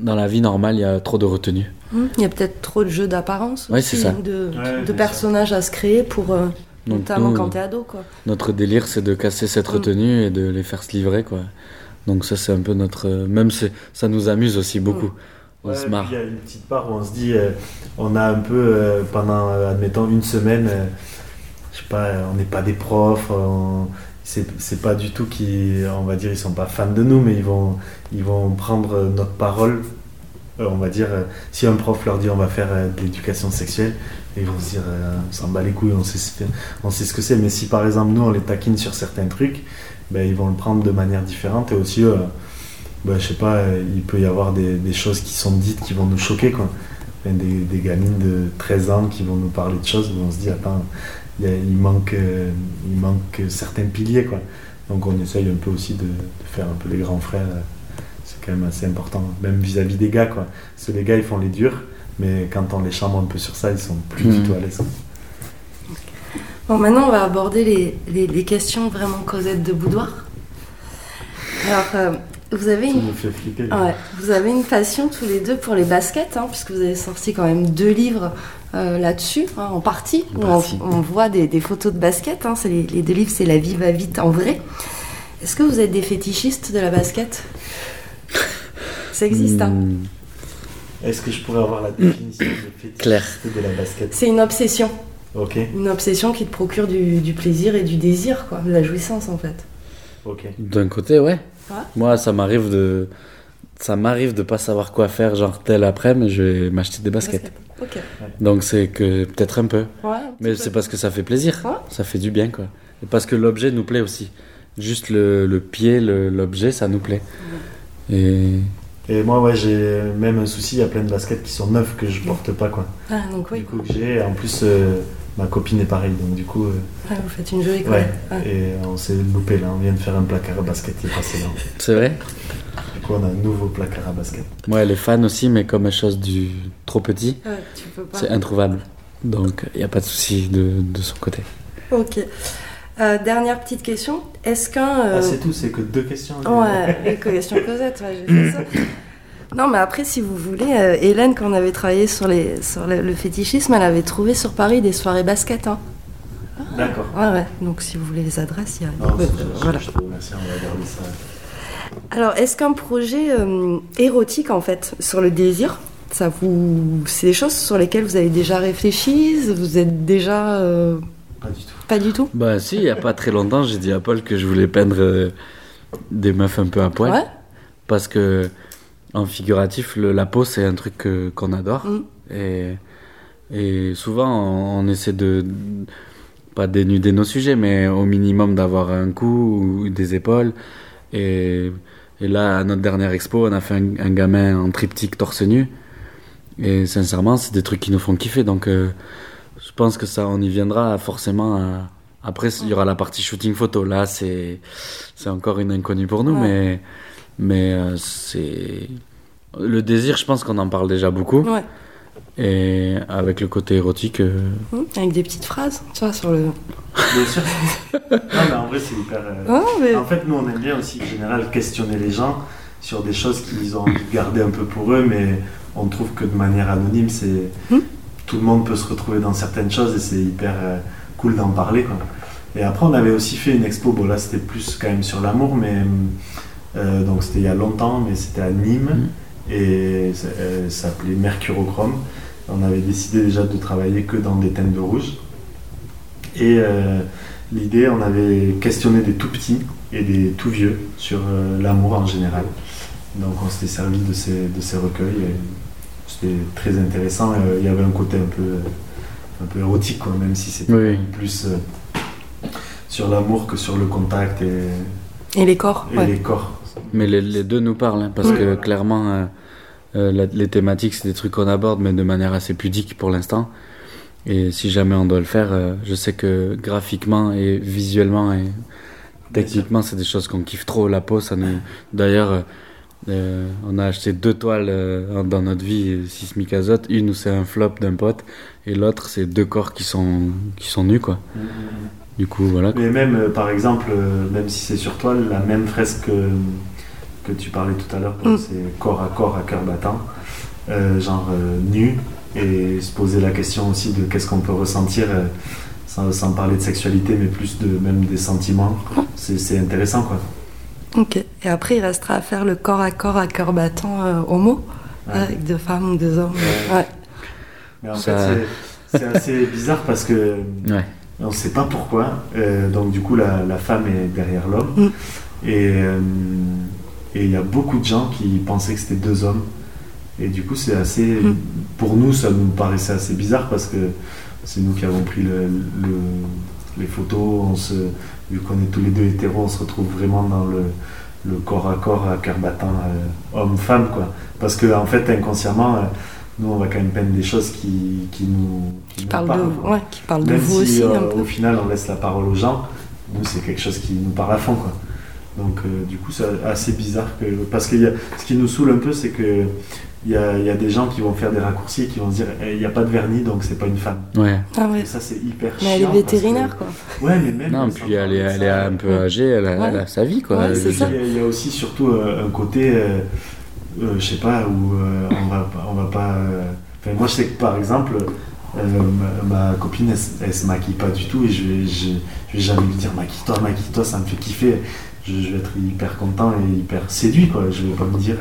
dans la vie normale, il y a trop de retenue. Il y a peut-être trop de jeux d'apparence Ouais, aussi, ça. de, Ouais, de personnages à se créer pour euh, Donc, notamment nous, quand t'es ado quoi. Notre délire, c'est de casser cette Mm. retenue et de les faire se livrer, quoi. Donc ça, c'est un peu notre... Même c'est- ça nous amuse aussi beaucoup. On Ouais, se puis marre. Il y a une petite part où on se dit, euh, on a un peu, euh, pendant, euh, admettons, une semaine, euh, je sais pas, on n'est pas des profs, on- c'est pas du tout qui, on va dire, ils sont pas fans de nous, mais ils vont, ils vont prendre notre parole. Euh, on va dire, euh, si un prof leur dit on va faire euh, de l'éducation sexuelle, ils vont se dire, on s'en bat les couilles, on sait, ce que- c'est. Mais si par exemple nous on les taquine sur certains trucs, ben, ils vont le prendre de manière différente et aussi. euh, je sais pas, il peut y avoir des, choses qui sont dites qui vont nous choquer, quoi. Enfin, des, gamines de 13 ans qui vont nous parler de choses où on se dit, attends, il, manque, il manque certains piliers, quoi. Donc on essaye un peu aussi de, faire un peu les grands frères. Quand même assez important, même vis-à-vis des gars. Quoi. Parce que les gars, ils font les durs, mais quand on les chambre un peu sur ça, ils sont plus du Mhm. tout à l'aise. Bon, maintenant, on va aborder les, les- les questions vraiment Cosette de boudoir. Alors, euh, vous avez une me fait flipper. là. Ouais, vous avez une passion tous les deux pour les baskets, hein, puisque vous avez sorti quand même deux livres euh, là-dessus, hein, en partie, où on, on voit des, des photos de baskets. Hein, c'est les, les deux livres, c'est La vie va vite en vrai. Est-ce que vous êtes des fétichistes de la basket? Ça existe, hein Hmm, Est-ce que je pourrais avoir la définition de Claire. de la basket? C'est une obsession, Ok, une obsession qui te procure du, du plaisir et du désir, quoi, de la jouissance en fait. ok. D'un côté, ouais. Ouais. Moi, ça m'arrive de. Ça m'arrive de pas savoir quoi faire, genre tel après, mais je vais m'acheter des baskets. Ok. Donc c'est que peut-être un peu. Ouais, un Mais c'est parce que ça fait plaisir. Ouais. Ça fait du bien, quoi. Et parce que l'objet nous plaît aussi. Juste le, le pied, le- l'objet, ça nous plaît. Et Et moi, ouais, j'ai même un souci, il y a plein de baskets qui sont neuves que je porte pas, quoi. Ah, donc oui, Du coup, j'ai, en plus, euh, ma copine est pareille, donc du coup, euh, Ouais, vous faites une jolie quoi. ouais. Ouais. Et on s'est loupé là, on vient de faire un placard à basket qui est passé là. c'est vrai? Du coup, on a un nouveau placard à basket. Moi, elle est fan aussi, mais comme elle chose du trop petit, Ouais, tu peux pas. c'est introuvable. Donc il n'y a pas de souci de, de son côté. Ok. Euh, dernière petite question. Est-ce qu'un. euh, Ah, c'est tout, c'est que deux questions. Ouais, les questions Cosette, ouais, j'ai fait ça. Non, mais après, si vous voulez, euh, Hélène, quand on avait travaillé sur, les, sur le, le fétichisme, elle avait trouvé sur Paris des soirées basket. Hein. D'accord. Ouais, ouais. Donc, si vous voulez les adresses, il y a. Non, Ouais, voilà. je te remercie, on va garder ça. Alors, est-ce qu'un projet euh, érotique, en fait, sur le désir, ça vous. C'est des choses sur lesquelles vous avez déjà réfléchi Vous êtes déjà. Pas du tout. Pas du tout? Bah si, il n'y a pas très longtemps, j'ai dit à Paul que je voulais peindre euh, des meufs un peu à poil. Ouais. Parce que en figuratif, le- la peau, c'est un truc que- qu'on adore. Mm. Et, et souvent, on, on essaie de pas dénuder nos sujets, mais au minimum d'avoir un cou ou des épaules. Et, et là, à notre dernière expo, on a fait un, un gamin en triptyque torse nu. Et sincèrement, c'est des trucs qui nous font kiffer. Donc, euh, je pense que ça, on y viendra forcément. à- Après, il y aura la partie shooting photo. Là, c'est c'est encore une inconnue pour nous, Ouais. mais mais euh, c'est le désir. Je pense qu'on en parle déjà beaucoup. Ouais. Et avec le côté érotique, euh, Hum, Avec des petites phrases, tu vois, sur le. Bien sûr. non, mais en vrai, c'est hyper. euh, mais... En fait, nous, on aime bien aussi, en général, questionner les gens sur des choses qu'ils ont envie de garder un peu pour eux, mais on trouve que de manière anonyme, c'est Hmm. Tout le monde peut se retrouver dans certaines choses et c'est hyper euh, cool d'en parler. Quoi. Et après, on avait aussi fait une expo, bon là, c'était plus quand même sur l'amour, mais euh, donc c'était il y a longtemps, mais c'était à Nîmes et ça, euh, ça s'appelait Mercurochrome. On avait décidé déjà de travailler que dans des teintes de rouge. Et l'idée, on avait questionné des tout petits et des tout vieux sur l'amour en général. Donc on s'était servi de ces, de ces recueils et c'était très intéressant. Euh, Il y avait un côté un peu, un peu érotique, quoi, même si c'était Oui. plus euh, sur l'amour que sur le contact et, Et les corps, et ouais. les corps. mais les, les deux nous parlent, hein, parce Oui. que clairement, euh, euh, la- les thématiques, c'est des trucs qu'on aborde, mais de manière assez pudique pour l'instant. Et si jamais on doit le faire, euh, je sais que graphiquement et visuellement et techniquement, c'est des choses qu'on kiffe trop. La peau, ça nous. D'ailleurs, euh, on a acheté deux toiles euh, dans notre vie euh, sismique azote. Une où c'est un flop d'un pote, et l'autre c'est deux corps qui sont qui sont nus quoi. Du coup, voilà. quoi. Mais même, euh, par exemple, euh, même si c'est sur toile, la même fresque que, que tu parlais tout à l'heure, Mm. c'est corps à corps à cœur battant, euh, genre euh, nu, et se poser la question aussi de qu'est-ce qu'on peut ressentir, euh, sans, sans parler de sexualité, mais plus de même des sentiments. C'est c'est intéressant, quoi. Ok. Et après, il restera à faire le corps à corps à cœur battant euh, homo, Ouais. avec deux femmes ou deux hommes. Ouais. Ouais. Mais en Ça- fait, c'est- assez bizarre parce que Ouais. On ne sait pas pourquoi. Euh, donc du coup, la, la femme est derrière l'homme. Mm. Et euh, et il y a beaucoup de gens qui pensaient que c'était deux hommes. Et du coup, c'est assez... Mm. Pour nous, ça nous paraissait assez bizarre parce que c'est nous qui avons pris le, le- les photos. On se, vu qu'on est tous les deux hétéros, on se retrouve vraiment dans le, le corps à corps, à cœur battant, euh, homme-femme. quoi. Parce que en fait, inconsciemment, euh, nous, on va quand même peindre des choses qui, qui nous, Qui nous parle parlent, de, ouais, qui parle de Même vous si aussi euh, un peu. au final on laisse la parole aux gens, nous, c'est quelque chose qui nous parle à fond, quoi. Donc, euh, du coup, c'est assez bizarre que. Parce que y a, ce qui nous saoule un peu, c'est que. Il y a, il y a des gens qui vont faire des raccourcis et qui vont se dire Eh, il n'y a pas de vernis donc c'est pas une femme. Ouais. Ah ouais. Et ça c'est hyper Mais elle est chiant que- vétérinaire, quoi. Ouais, mais même. Non, puis elle est, elle un peu âgée, elle a, Ouais. elle a sa vie, quoi. Ouais, c'est ça. Il y, a, il y a aussi surtout euh, un côté, euh, euh, je sais pas, où euh, on va, pas- on va pas. euh, enfin, moi, je sais que par exemple, euh, ma, ma copine, elle, elle se maquille pas du tout et je vais, je, je vais jamais lui dire maquille-toi, maquille-toi, ça me fait kiffer. Je, je vais être hyper content et hyper séduit, quoi. Je vais pas me dire.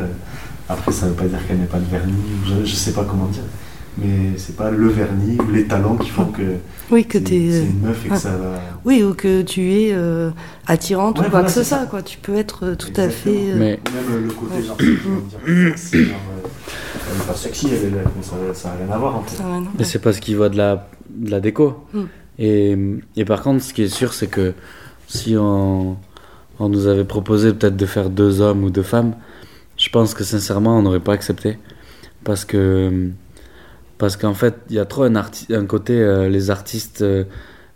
Euh, après, ça veut pas dire qu'elle n'est pas de vernis, je, je sais pas comment dire. Mais c'est pas le vernis ou les talons qui font que Oui, que c'est t'es. c'est une meuf et que ouais. ça va. Oui, ou que tu es euh, attirante Ouais, ou quoi voilà, que ce soit, quoi. Tu peux être euh, tout à fait. euh, Mais Même euh, le côté genre, qui vont dire sexy, genre, euh, elle est pas sexy, elle est là, mais ça, ça a rien à voir en fait. ouais. Mais c'est parce qu'il voit de la, de la déco. Mm. Et, et par contre, ce qui est sûr, c'est que si on, on nous avait proposé peut-être de faire deux hommes ou deux femmes, je pense que sincèrement, on n'aurait pas accepté. Parce que parce qu'en fait, il y a trop un, côté, euh, les artistes, euh,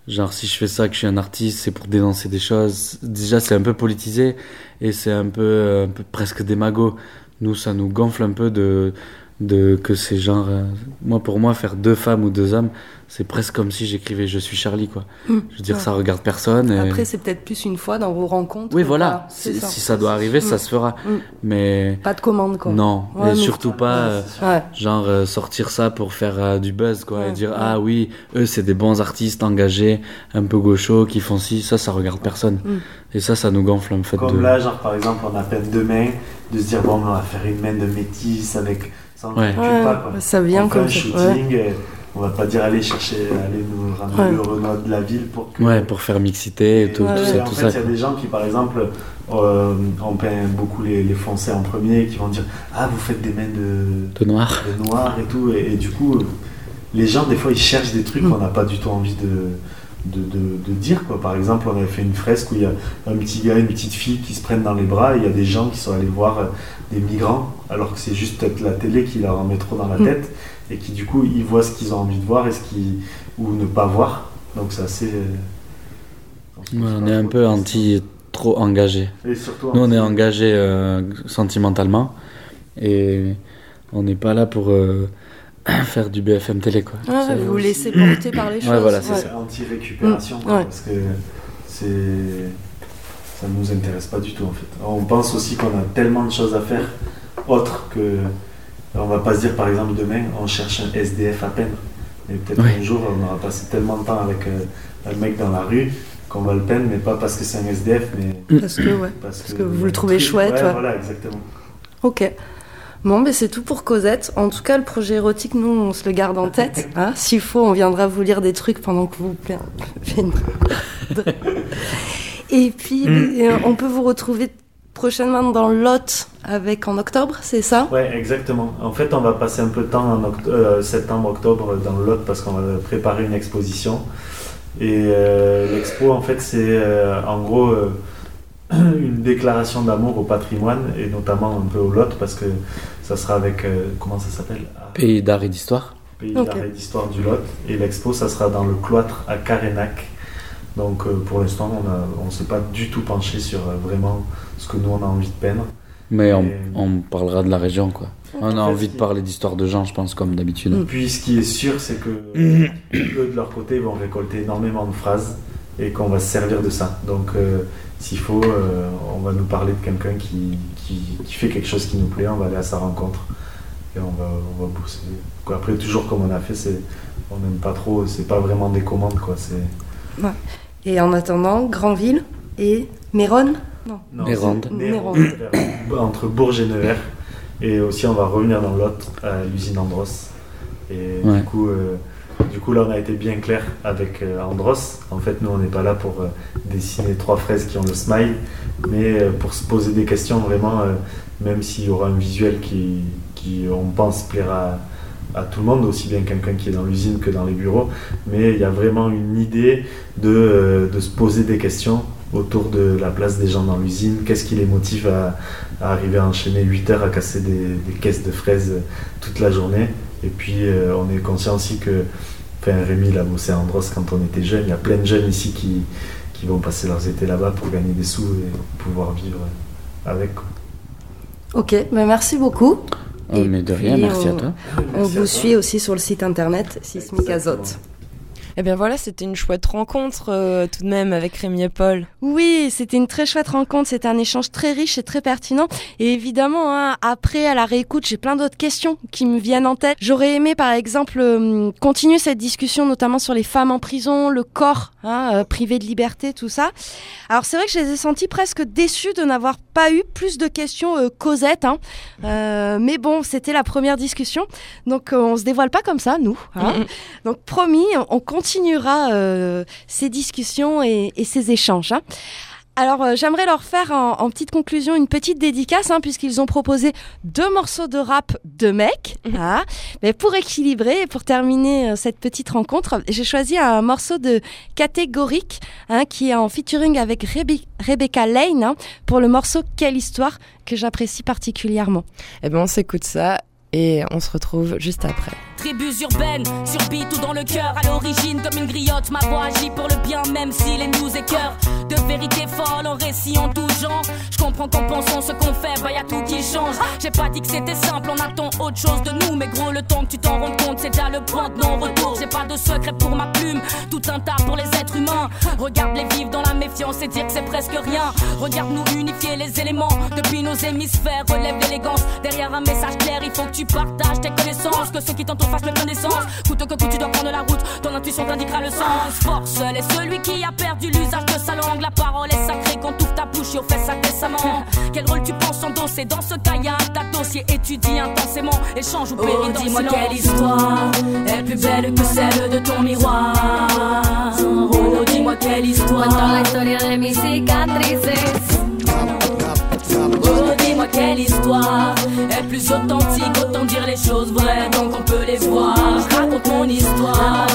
genre si je fais ça, que je suis un artiste, c'est pour dénoncer des choses. Déjà, c'est un peu politisé et c'est un peu, euh, un peu presque démago. Nous, ça nous gonfle un peu de, de que c'est genre euh, moi pour moi faire deux femmes ou deux hommes c'est presque comme si j'écrivais je suis Charlie quoi Mm. je veux dire Ouais. ça regarde personne et- Après, c'est peut-être plus une fois dans vos rencontres. oui voilà si, si ça doit arriver ça se fera Mm. mais Pas de commande, quoi. non Ouais, et mais- surtout pas euh, Ouais. genre euh, sortir ça pour faire euh, du buzz quoi Ouais, et dire ouais. ah oui eux c'est des bons artistes engagés un peu gauchos qui font ci ça ça regarde personne Mm. et ça ça nous gonfle en fait Comme de... là, genre par exemple, on a peine deux mains, de se dire bon, on va faire une main de métis avec. Ça, on Ouais. pas quoi. ça vient on fait comme un ça. shooting, et on va pas dire allez chercher, allez nous ramener Ouais. le Renault de la ville pour que. ouais pour faire mixité et tout, Ouais, tout ouais. ça en tout fait, ça il y a des gens qui, par exemple, euh, on peint beaucoup les, les foncés en premier, et qui vont dire ah vous faites des mains de, de noir de noir et tout, et, et du coup, euh, les gens des fois ils cherchent des trucs Mm. qu'on n'a pas du tout envie de, de, de- de dire quoi. Par exemple, on avait fait une fresque où il y a un petit gars, une petite fille qui se prennent dans les bras, et il y a des gens qui sont allés voir euh, des migrants, alors que c'est juste peut-être la télé qui leur en met trop dans la Mm. tête, et qui du coup ils voient ce qu'ils ont envie de voir et ce qu'ils ou ne pas voir. Donc c'est assez. euh, Ouais, on est un peu anti trop engagé. Et surtout Nous, on est engagé euh, sentimentalement et on n'est pas là pour euh, faire du BFM télé, quoi. Ouais, vous vous laissez porter par les choses. Ouais, voilà, c'est anti-récupération, Mm, quoi, ouais. parce que c'est ça nous intéresse pas du tout en fait. On pense aussi qu'on a tellement de choses à faire autres que on va pas se dire par exemple demain on cherche un SDF à peindre. Mais peut-être Oui. un jour on aura passé tellement de temps avec euh, un mec dans la rue qu'on va le peindre, mais pas parce que c'est un SDF, mais Parce que, ouais. parce, que vous le trouvez truc- chouette, Ouais, ouais. voilà, exactement. Ok. Bon, ben c'est tout pour Cosette. En tout cas, le projet érotique, nous, on se le garde en tête. Hein. S'il faut, on viendra vous lire des trucs pendant que vous peignez. Et puis, euh, on peut vous retrouver prochainement dans Lot avec en octobre, c'est ça? Ouais, exactement. En fait, on va passer un peu de temps en oct- euh, septembre, octobre dans le Lot parce qu'on va préparer une exposition. Et euh, l'expo, en fait, c'est euh, en gros euh, une déclaration d'amour au patrimoine et notamment un peu au Lot parce que ça sera avec, euh, comment ça s'appelle? Pays d'art et d'histoire. Pays Ok. d'art et d'histoire du Lot. Et l'expo, ça sera dans le cloître à Carénac. Donc euh, pour l'instant, on ne s'est pas du tout penché sur euh, vraiment ce que nous, on a envie de peindre. Mais on, Et- on parlera de la région, quoi. On a fait, envie de parler d'histoire de gens, je pense, comme d'habitude. Mm. Puis ce qui est sûr, c'est que eux, de leur côté, vont récolter énormément de phrases et qu'on va se servir de ça. Donc, euh, s'il faut, euh, on va nous parler de quelqu'un qui, qui, qui fait quelque chose qui nous plaît, on va aller à sa rencontre et on va, on va bosser. Quoi, Après, toujours comme on a fait, c'est, on n'aime pas trop, c'est pas vraiment des commandes, quoi. C'est, Et en attendant, Granville et Méron Non. non, entre Bourges et Nevers. Et aussi, on va revenir dans l'autre, à l'usine Andros. Et Ouais. du, coup, euh, du coup, là, on a été bien clair avec euh, Andros. En fait, nous, on n'est pas là pour euh, dessiner trois fraises qui ont le smile, mais euh, pour se poser des questions vraiment, euh, même s'il y aura un visuel qui, qui on pense, plaira à, à tout le monde, aussi bien quelqu'un qui est dans l'usine que dans les bureaux. Mais il y a vraiment une idée de, euh, de se poser des questions autour de la place des gens dans l'usine, qu'est-ce qui les motive à, à arriver à enchaîner 8 heures à casser des, des caisses de fraises toute la journée? Et puis euh, on est conscient aussi que, enfin Rémi il a bossé à Andros quand on était jeune, il y a plein de jeunes ici qui, qui vont passer leurs étés là-bas pour gagner des sous et pouvoir vivre avec. Ok, mais merci beaucoup. Mais de rien, merci à on- toi. On vous suit aussi sur le site internet Sismic Azote. Eh bien voilà, c'était une chouette rencontre euh, tout de même avec Rémi et Paul. Oui, c'était une très chouette rencontre, c'était un échange très riche et très pertinent. Et évidemment, hein, après, à la réécoute, j'ai plein d'autres questions qui me viennent en tête. J'aurais aimé, par exemple, euh, continuer cette discussion, notamment sur les femmes en prison, le corps hein, euh, privé de liberté, tout ça. Alors c'est vrai que je les ai sentis presque déçus de n'avoir pas eu plus de questions Cosette. Hein. Mais bon, c'était la première discussion, donc on se dévoile pas comme ça, nous. Donc promis, on continuera euh, ces discussions et, et ces échanges. hein. Alors euh, j'aimerais leur faire en, en petite conclusion une petite dédicace hein, puisqu'ils ont proposé deux morceaux de rap de mecs. hein. Mais pour équilibrer et pour terminer euh, cette petite rencontre, j'ai choisi un morceau de catégorique hein, qui est en featuring avec Rebe- Rebecca Lane hein, pour le morceau Quelle histoire que j'apprécie particulièrement. Eh bien on s'écoute ça et on se retrouve juste après. Tribus urbaines, sur beat ou dans le cœur, à l'origine comme une griotte, ma voix agit pour le bien, même si les news écœurent. De vérité folle en récit en tout genre. Je comprends qu'en pensant ce qu'on fait, bah y a tout qui change. J'ai pas dit que c'était simple, on attend autre chose de nous, mais gros, le temps que tu t'en rends compte, c'est déjà le point de non-retour. J'ai pas de secret pour ma plume, tout un tas pour les êtres humains. Regarde les vivre dans la méfiance et dire que c'est presque rien. Regarde-nous unifier les éléments, depuis nos hémisphères, relève l'élégance. Derrière un message clair, il faut que tu partages tes connaissances, que ceux qui t'entourent fassent le plein d'essence. Coûte que coûte, tu dois prendre la route, ton intuition t'indiquera le sens. Seul est celui qui a perdu l'usage de sa langue. La parole est sacrée quand t'ouvres ta bouche et on fait ça décemment. Quel rôle tu penses endosser dans ce cas, y a un dossiers, étudie intensément, échange ou périt Oh, dis-moi quelle histoire est plus belle que celle de ton miroir. Oh, dis-moi quelle histoire. Cuento la historia de mis cicatrices. Quelle histoire est plus authentique, autant dire les choses vraies, donc on peut les voir. Raconte mon histoire.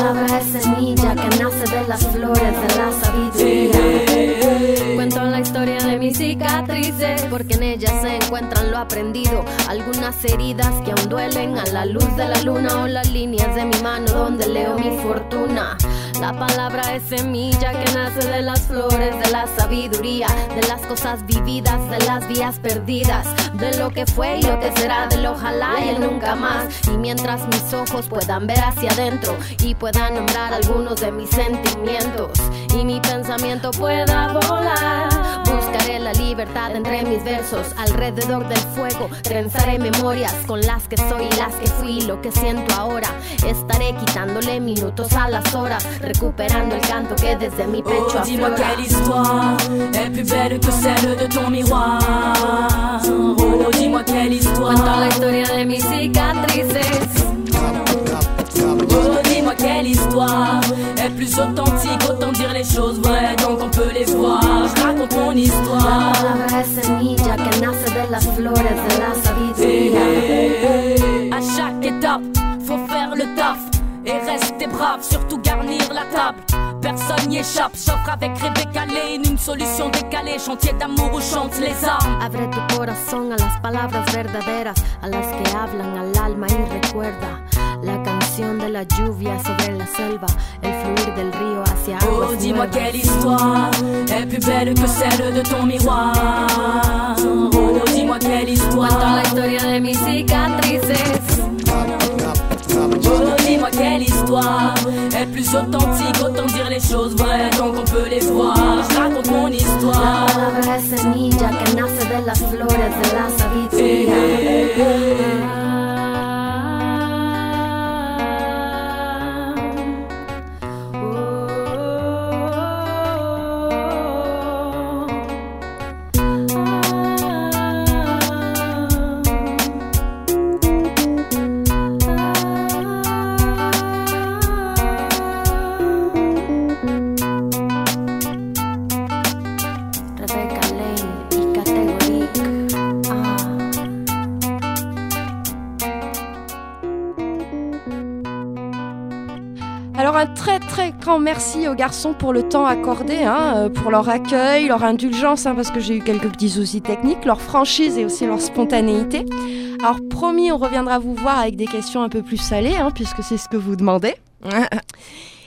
de la sabiduría. Cuento la historia de mis cicatrices, porque en ellas se encuentran lo aprendido. Algunas heridas que aún duelen a la luz de la luna o las líneas de mi mano donde leo mi fortuna. La palabra es semilla que nace de las flores de la sabiduría, de las cosas vividas, de las vías perdidas, de lo que fue y lo que será, del ojalá y el nunca más. Y mientras mis ojos puedan ver hacia adentro y puedan nombrar algunos de mis sentimientos y mi pensamiento pueda volar, buscaré la libertad entre mis versos, alrededor del fuego, trenzaré memorias con las que soy y las que fui, lo que siento ahora. Estaré quitándole minutos a las horas, recuperando el canto que desde mi pecho Oh, dis-moi quelle histoire est plus belle que celle de ton miroir. Oh, dis-moi quelle histoire. Cuento la historia de mis cicatrices. Oh, dis-moi quelle histoire est plus authentique, autant dire les choses vraies, donc on peut les voir. Je raconte mon La histoire. palabra es semilla que nace de las flores de la sabiduría. À chaque étape, faut faire le taf et rester brave, surtout garnir la table. Personne n'y échappe, j'offre avec Rebecca Lane une solution décalée, chantier d'amour où chantent les armes. Abre tu corazón a las palabras verdaderas, a las que hablan al alma y recuerda la canción de la lluvia sobre la selva, el fluir del río hacia Oh, aguas dis-moi nuevas. quelle histoire est plus belle que celle de ton miroir. Oh, dis-moi quelle histoire. Cuento la historia de mis cicatrices. Authentique, autant dire les choses vraies, donc on peut les voir. Je raconte mon La histoire. palabra es semilla que nace de las flores de la sabiduría. Rebecca merci aux garçons pour le temps accordé, hein, euh, pour leur accueil, leur indulgence, hein, parce que j'ai eu quelques petits soucis techniques, leur franchise et aussi leur spontanéité. Alors promis, on reviendra vous voir avec des questions un peu plus salées, hein, puisque c'est ce que vous demandez.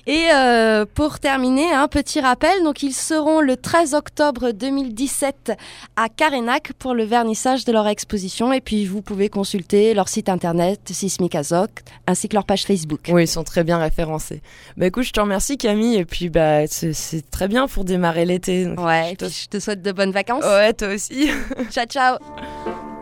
Et euh, pour terminer, un petit rappel, donc ils seront le 13 octobre 2017 à Carénac pour le vernissage de leur exposition et puis vous pouvez consulter leur site internet Sismic Azoc ainsi que leur page Facebook. Oui, ils sont très bien référencés. Bah écoute, je te remercie Camille et puis bah c'est très bien pour démarrer l'été. Ouais, je te... je te souhaite de bonnes vacances. Ouais, toi aussi. ciao ciao.